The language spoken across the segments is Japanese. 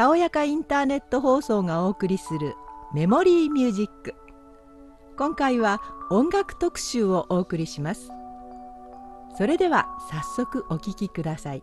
たおやかインターネット放送がお送りするメモリーミュージック。今回は音楽特集をお送りします。それでは早速お聴きください。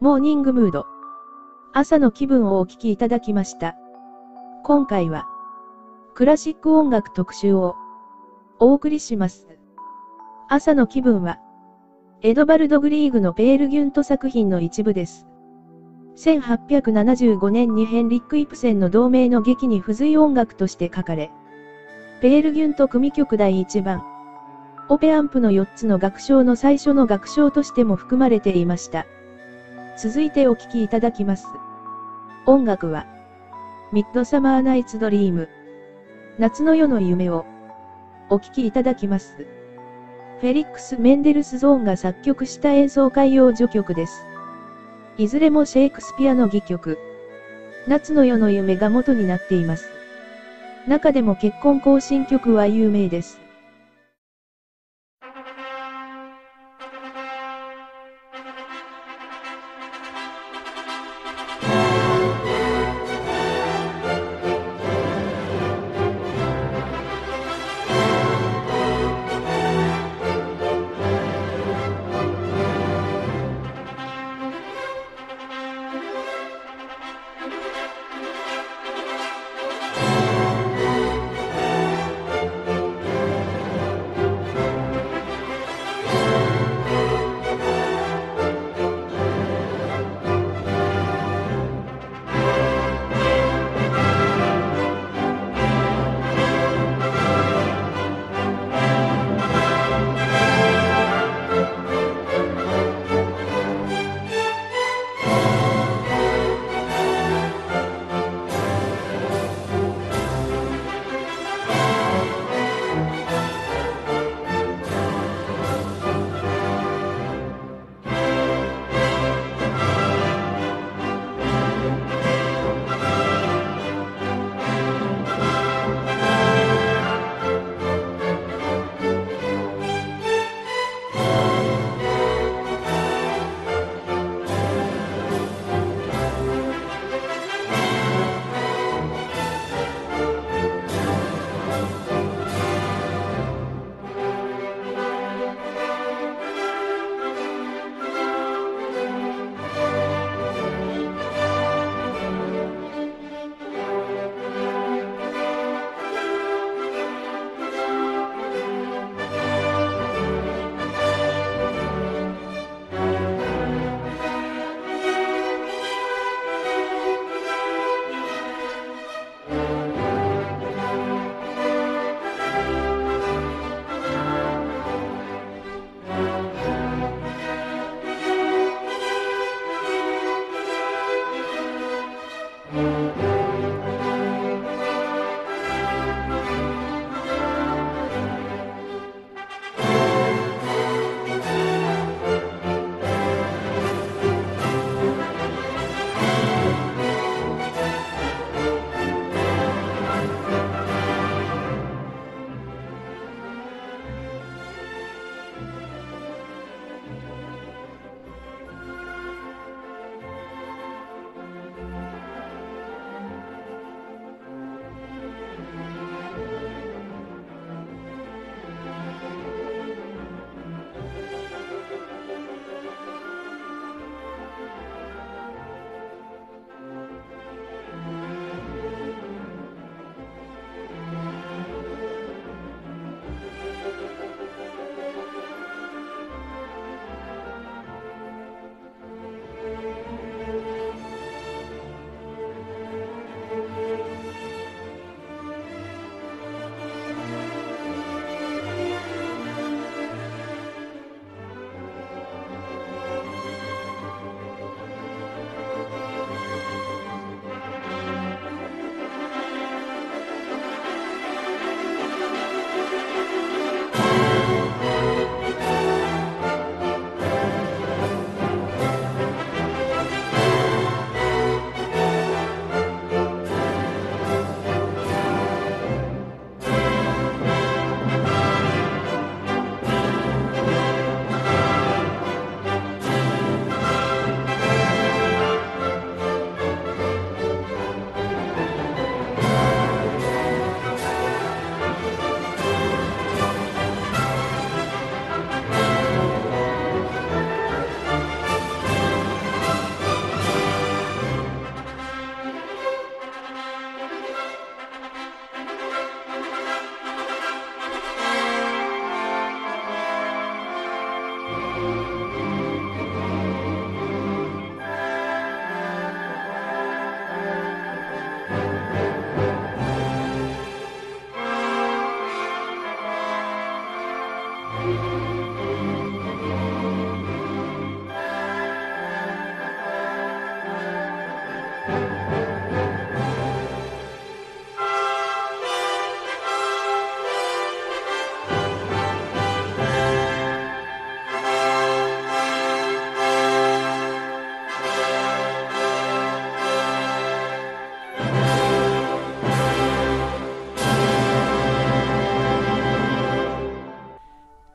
モーニングムード。朝の気分をお聞きいただきました。今回は、クラシック音楽特集をお送りします。朝の気分は、エドバルド・グリーグのペールギュント作品の一部です。1875年にヘンリック・イプセンの同名の劇に付随音楽として書かれ、ペールギュント組曲第1番、オペアンプの4つの楽章の最初の楽章としても含まれていました。続いてお聴きいただきます。音楽は、ミッドサマーナイツドリーム、夏の夜の夢を、お聴きいただきます。フェリックス・メンデルスゾーンが作曲した演奏会用序曲です。いずれもシェイクスピアの戯曲、夏の夜の夢が元になっています。中でも結婚行進曲は有名です。